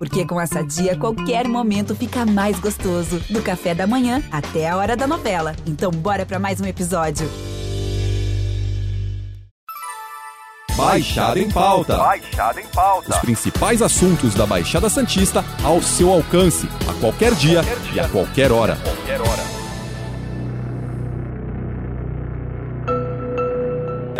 Porque com essa dia, qualquer momento fica mais gostoso. Do café da manhã até a hora da novela. Então, bora para mais um episódio. Baixada em Pauta. Baixada em Pauta. Os principais assuntos da Baixada Santista ao seu alcance, a qualquer dia, qualquer dia. e a qualquer hora.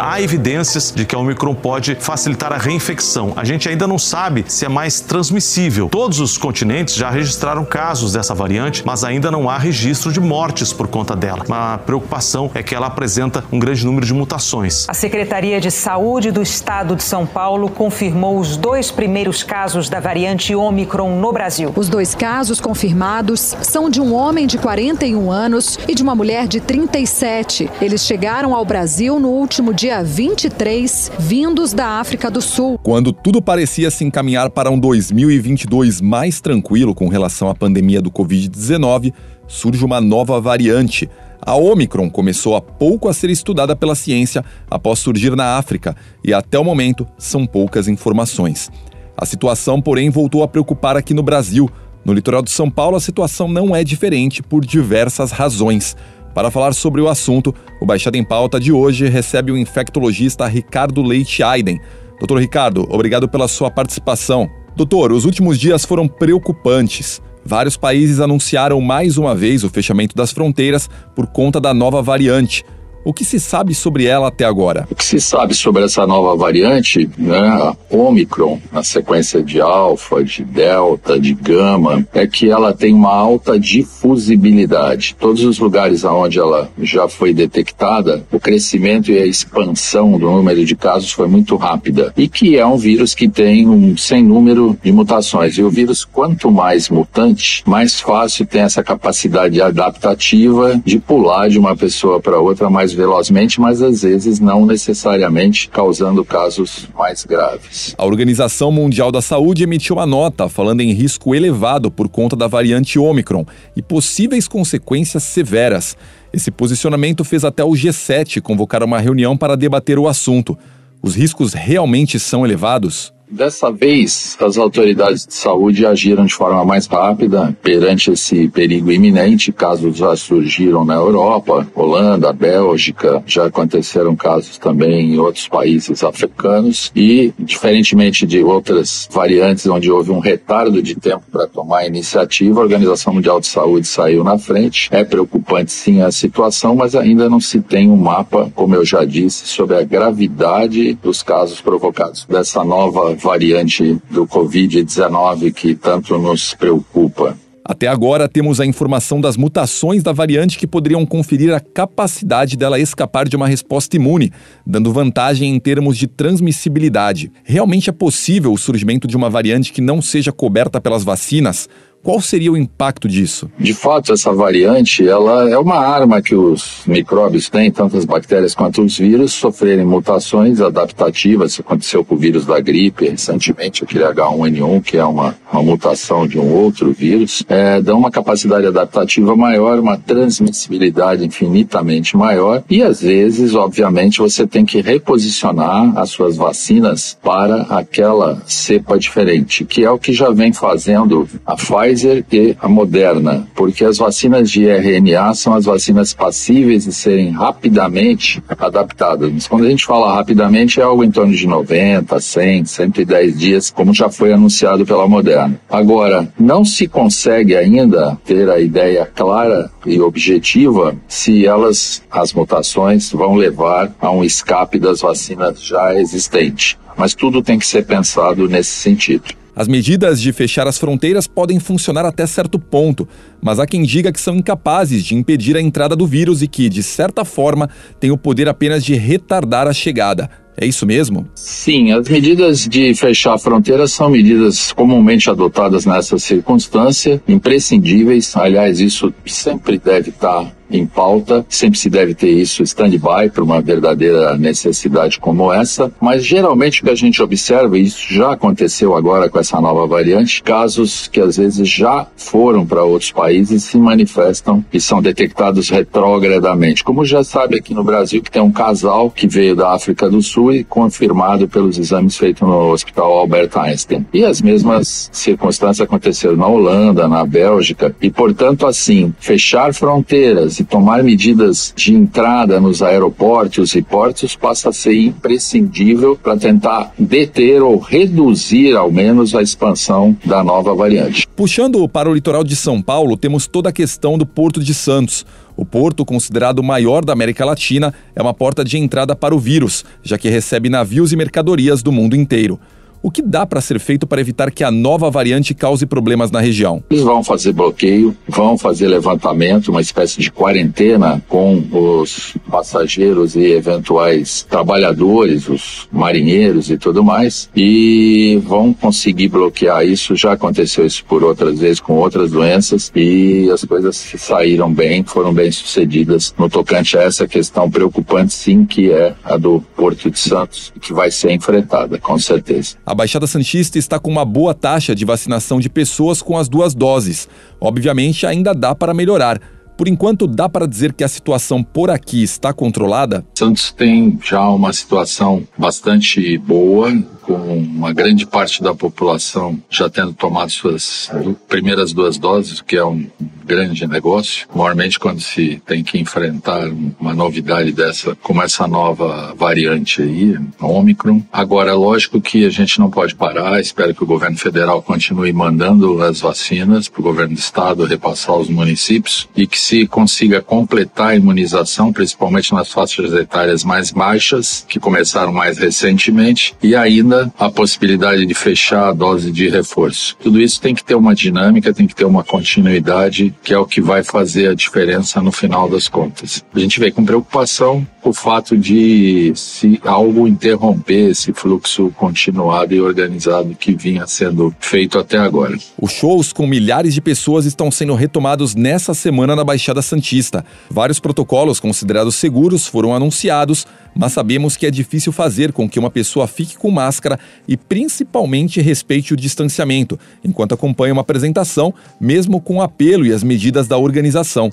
Há evidências de que a Omicron pode facilitar a reinfecção. A gente ainda não sabe se é mais transmissível. Todos os continentes já registraram casos dessa variante, mas ainda não há registro de mortes por conta dela. A preocupação é que ela apresenta um grande número de mutações. A Secretaria de Saúde do Estado de São Paulo confirmou os dois primeiros casos da variante Omicron no Brasil. Os dois casos confirmados são de um homem de 41 anos e de uma mulher de 37. Eles chegaram ao Brasil no último dia 23, vindos da África do Sul. Quando tudo parecia se encaminhar para um 2022 mais tranquilo com relação à pandemia do Covid-19, surge uma nova variante. A Omicron começou há pouco a ser estudada pela ciência após surgir na África e até o momento são poucas informações. A situação, porém, voltou a preocupar aqui no Brasil. No litoral de São Paulo, a situação não é diferente por diversas razões. Para falar sobre o assunto, o Baixada em Pauta de hoje recebe o infectologista Ricardo Leite Aiden. Doutor Ricardo, obrigado pela sua participação. Doutor, os últimos dias foram preocupantes. Vários países anunciaram mais uma vez o fechamento das fronteiras por conta da nova variante. O que se sabe sobre ela até agora? O que se sabe sobre essa nova variante, né, a Omicron, na sequência de alfa, de delta, de gama, é que ela tem uma alta difusibilidade. Todos os lugares onde ela já foi detectada, o crescimento e a expansão do número de casos foi muito rápida. E que é um vírus que tem um sem número de mutações. E o vírus, quanto mais mutante, mais fácil tem essa capacidade adaptativa de pular de uma pessoa para outra mais velozmente, mas às vezes não necessariamente causando casos mais graves. A Organização Mundial da Saúde emitiu uma nota falando em risco elevado por conta da variante Omicron e possíveis consequências severas. Esse posicionamento fez até o G7 convocar uma reunião para debater o assunto. Os riscos realmente são elevados? Dessa vez, as autoridades de saúde agiram de forma mais rápida perante esse perigo iminente. Casos já surgiram na Europa, Holanda, Bélgica, já aconteceram casos também em outros países africanos. E, diferentemente de outras variantes onde houve um retardo de tempo para tomar a iniciativa, a Organização Mundial de Saúde saiu na frente. É preocupante sim a situação, mas ainda não se tem um mapa, como eu já disse, sobre a gravidade dos casos provocados dessa nova variante do Covid-19 que tanto nos preocupa. Até agora, temos a informação das mutações da variante que poderiam conferir a capacidade dela escapar de uma resposta imune, dando vantagem em termos de transmissibilidade. Realmente é possível o surgimento de uma variante que não seja coberta pelas vacinas? Qual seria o impacto disso? De fato, essa variante ela é uma arma que os micróbios têm, tanto as bactérias quanto os vírus, sofrerem mutações adaptativas. Isso aconteceu com o vírus da gripe recentemente, aquele H1N1, que é uma, uma mutação de um outro vírus, é, dão uma capacidade adaptativa maior, uma transmissibilidade infinitamente maior. E às vezes, obviamente, você tem que reposicionar as suas vacinas para aquela cepa diferente, que é o que já vem fazendo a Pfizer Pfizer e a Moderna, porque as vacinas de RNA são as vacinas passíveis de serem rapidamente adaptadas. Mas quando a gente fala rapidamente, é algo em torno de 90, 100, 110 dias, como já foi anunciado pela Moderna. Agora, não se consegue ainda ter a ideia clara e objetiva se elas, as mutações, vão levar a um escape das vacinas já existentes. Mas tudo tem que ser pensado nesse sentido. As medidas de fechar as fronteiras podem funcionar até certo ponto, mas há quem diga que são incapazes de impedir a entrada do vírus e que, de certa forma, têm o poder apenas de retardar a chegada. É isso mesmo? Sim, as medidas de fechar a fronteira são medidas comumente adotadas nessa circunstância, imprescindíveis. Aliás, isso sempre deve estar em pauta, sempre se deve ter isso stand-by para uma verdadeira necessidade como essa, mas geralmente o que a gente observa, e isso já aconteceu agora com essa nova variante, casos que às vezes já foram para outros países se manifestam e são detectados retrogradamente. Como já sabe aqui no Brasil que tem um casal que veio da África do Sul e confirmado pelos exames feitos no Hospital Albert Einstein. E as mesmas circunstâncias aconteceram na Holanda, na Bélgica, e portanto assim, fechar fronteiras e tomar medidas de entrada nos aeroportos e portos passa a ser imprescindível para tentar deter ou reduzir ao menos a expansão da nova variante. Puxando para o litoral de São Paulo, temos toda a questão do Porto de Santos. O porto, considerado o maior da América Latina, é uma porta de entrada para o vírus, já que recebe navios e mercadorias do mundo inteiro. O que dá para ser feito para evitar que a nova variante cause problemas na região? Eles vão fazer bloqueio, vão fazer levantamento, uma espécie de quarentena com os passageiros e eventuais trabalhadores, os marinheiros e tudo mais, e vão conseguir bloquear isso. Já aconteceu isso por outras vezes com outras doenças e as coisas saíram bem, foram bem sucedidas no tocante a essa questão preocupante, sim, que é a do Porto de Santos, que vai ser enfrentada, com certeza. A Baixada Santista está com uma boa taxa de vacinação de pessoas com as duas doses. Obviamente, ainda dá para melhorar. Por enquanto, dá para dizer que a situação por aqui está controlada? Santos tem já uma situação bastante boa com uma grande parte da população já tendo tomado suas primeiras duas doses, o que é um grande negócio. Normalmente, quando se tem que enfrentar uma novidade dessa, como essa nova variante aí, Omicron. Agora, é lógico que a gente não pode parar. Espero que o governo federal continue mandando as vacinas para o governo do estado repassar aos municípios e que se consiga completar a imunização, principalmente nas faixas etárias mais baixas, que começaram mais recentemente, e ainda a possibilidade de fechar a dose de reforço. Tudo isso tem que ter uma dinâmica, tem que ter uma continuidade, que é o que vai fazer a diferença no final das contas. A gente vê com preocupação o fato de se algo interromper esse fluxo continuado e organizado que vinha sendo feito até agora. Os shows com milhares de pessoas estão sendo retomados nessa semana na Baixada Santista. Vários protocolos considerados seguros foram anunciados, mas sabemos que é difícil fazer com que uma pessoa fique com máscara e principalmente respeite o distanciamento, enquanto acompanha uma apresentação, mesmo com o apelo e as medidas da organização.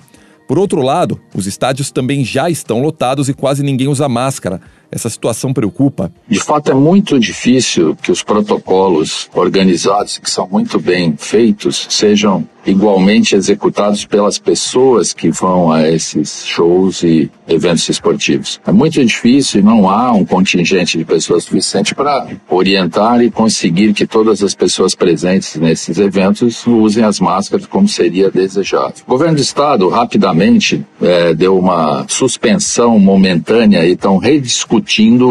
Por outro lado, os estádios também já estão lotados e quase ninguém usa máscara. Essa situação preocupa? De fato, é muito difícil que os protocolos organizados, que são muito bem feitos, sejam igualmente executados pelas pessoas que vão a esses shows e eventos esportivos. É muito difícil e não há um contingente de pessoas suficiente para orientar e conseguir que todas as pessoas presentes nesses eventos usem as máscaras como seria desejado. O governo do estado rapidamente é, deu uma suspensão momentânea e estão rediscutindo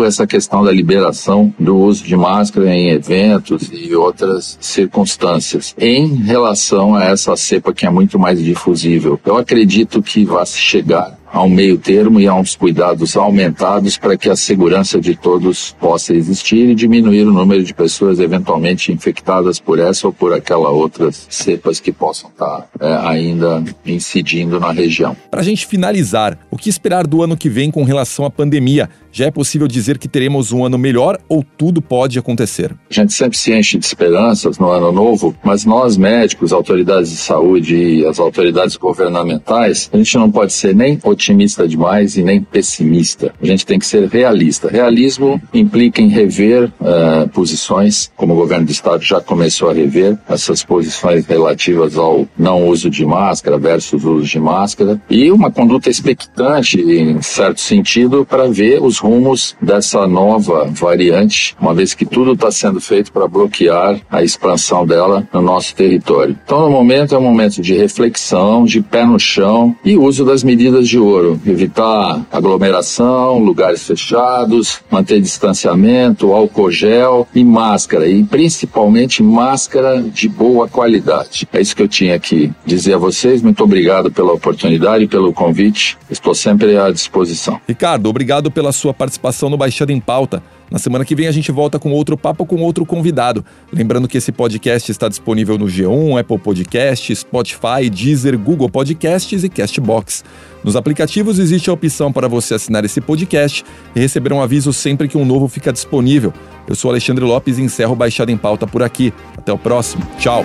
essa questão da liberação do uso de máscara em eventos e outras circunstâncias em relação a essa cepa que é muito mais difusível. Eu acredito que vai chegar a um meio termo e a uns cuidados aumentados para que a segurança de todos possa existir e diminuir o número de pessoas eventualmente infectadas por essa ou por aquela outras cepas que possam estar é, ainda incidindo na região. Para a gente finalizar, o que esperar do ano que vem com relação à pandemia? Já é possível dizer que teremos um ano melhor ou tudo pode acontecer? A gente sempre se enche de esperanças no ano novo, mas nós médicos, autoridades de saúde e as autoridades governamentais, a gente não pode ser nem otimista demais e nem pessimista. A gente tem que ser realista. Realismo implica em rever uh, posições, como o governo do estado já começou a rever essas posições relativas ao não uso de máscara versus uso de máscara e uma conduta expectante, em certo sentido, para ver os rumos dessa nova variante, uma vez que tudo está sendo feito para bloquear a expansão dela no nosso território. Então, no momento é um momento de reflexão, de pé no chão e uso das medidas de evitar aglomeração, lugares fechados, manter distanciamento, álcool gel e máscara, e principalmente máscara de boa qualidade. É isso que eu tinha que dizer a vocês. Muito obrigado pela oportunidade e pelo convite. Estou sempre à disposição. Ricardo, obrigado pela sua participação no Baixada em Pauta. Na semana que vem a gente volta com outro papo com outro convidado. Lembrando que esse podcast está disponível no G1, Apple Podcasts, Spotify, Deezer, Google Podcasts e Castbox. Nos aplicativos existe a opção para você assinar esse podcast e receber um aviso sempre que um novo fica disponível. Eu sou Alexandre Lopes e encerro Baixada em Pauta por aqui. Até o próximo. Tchau.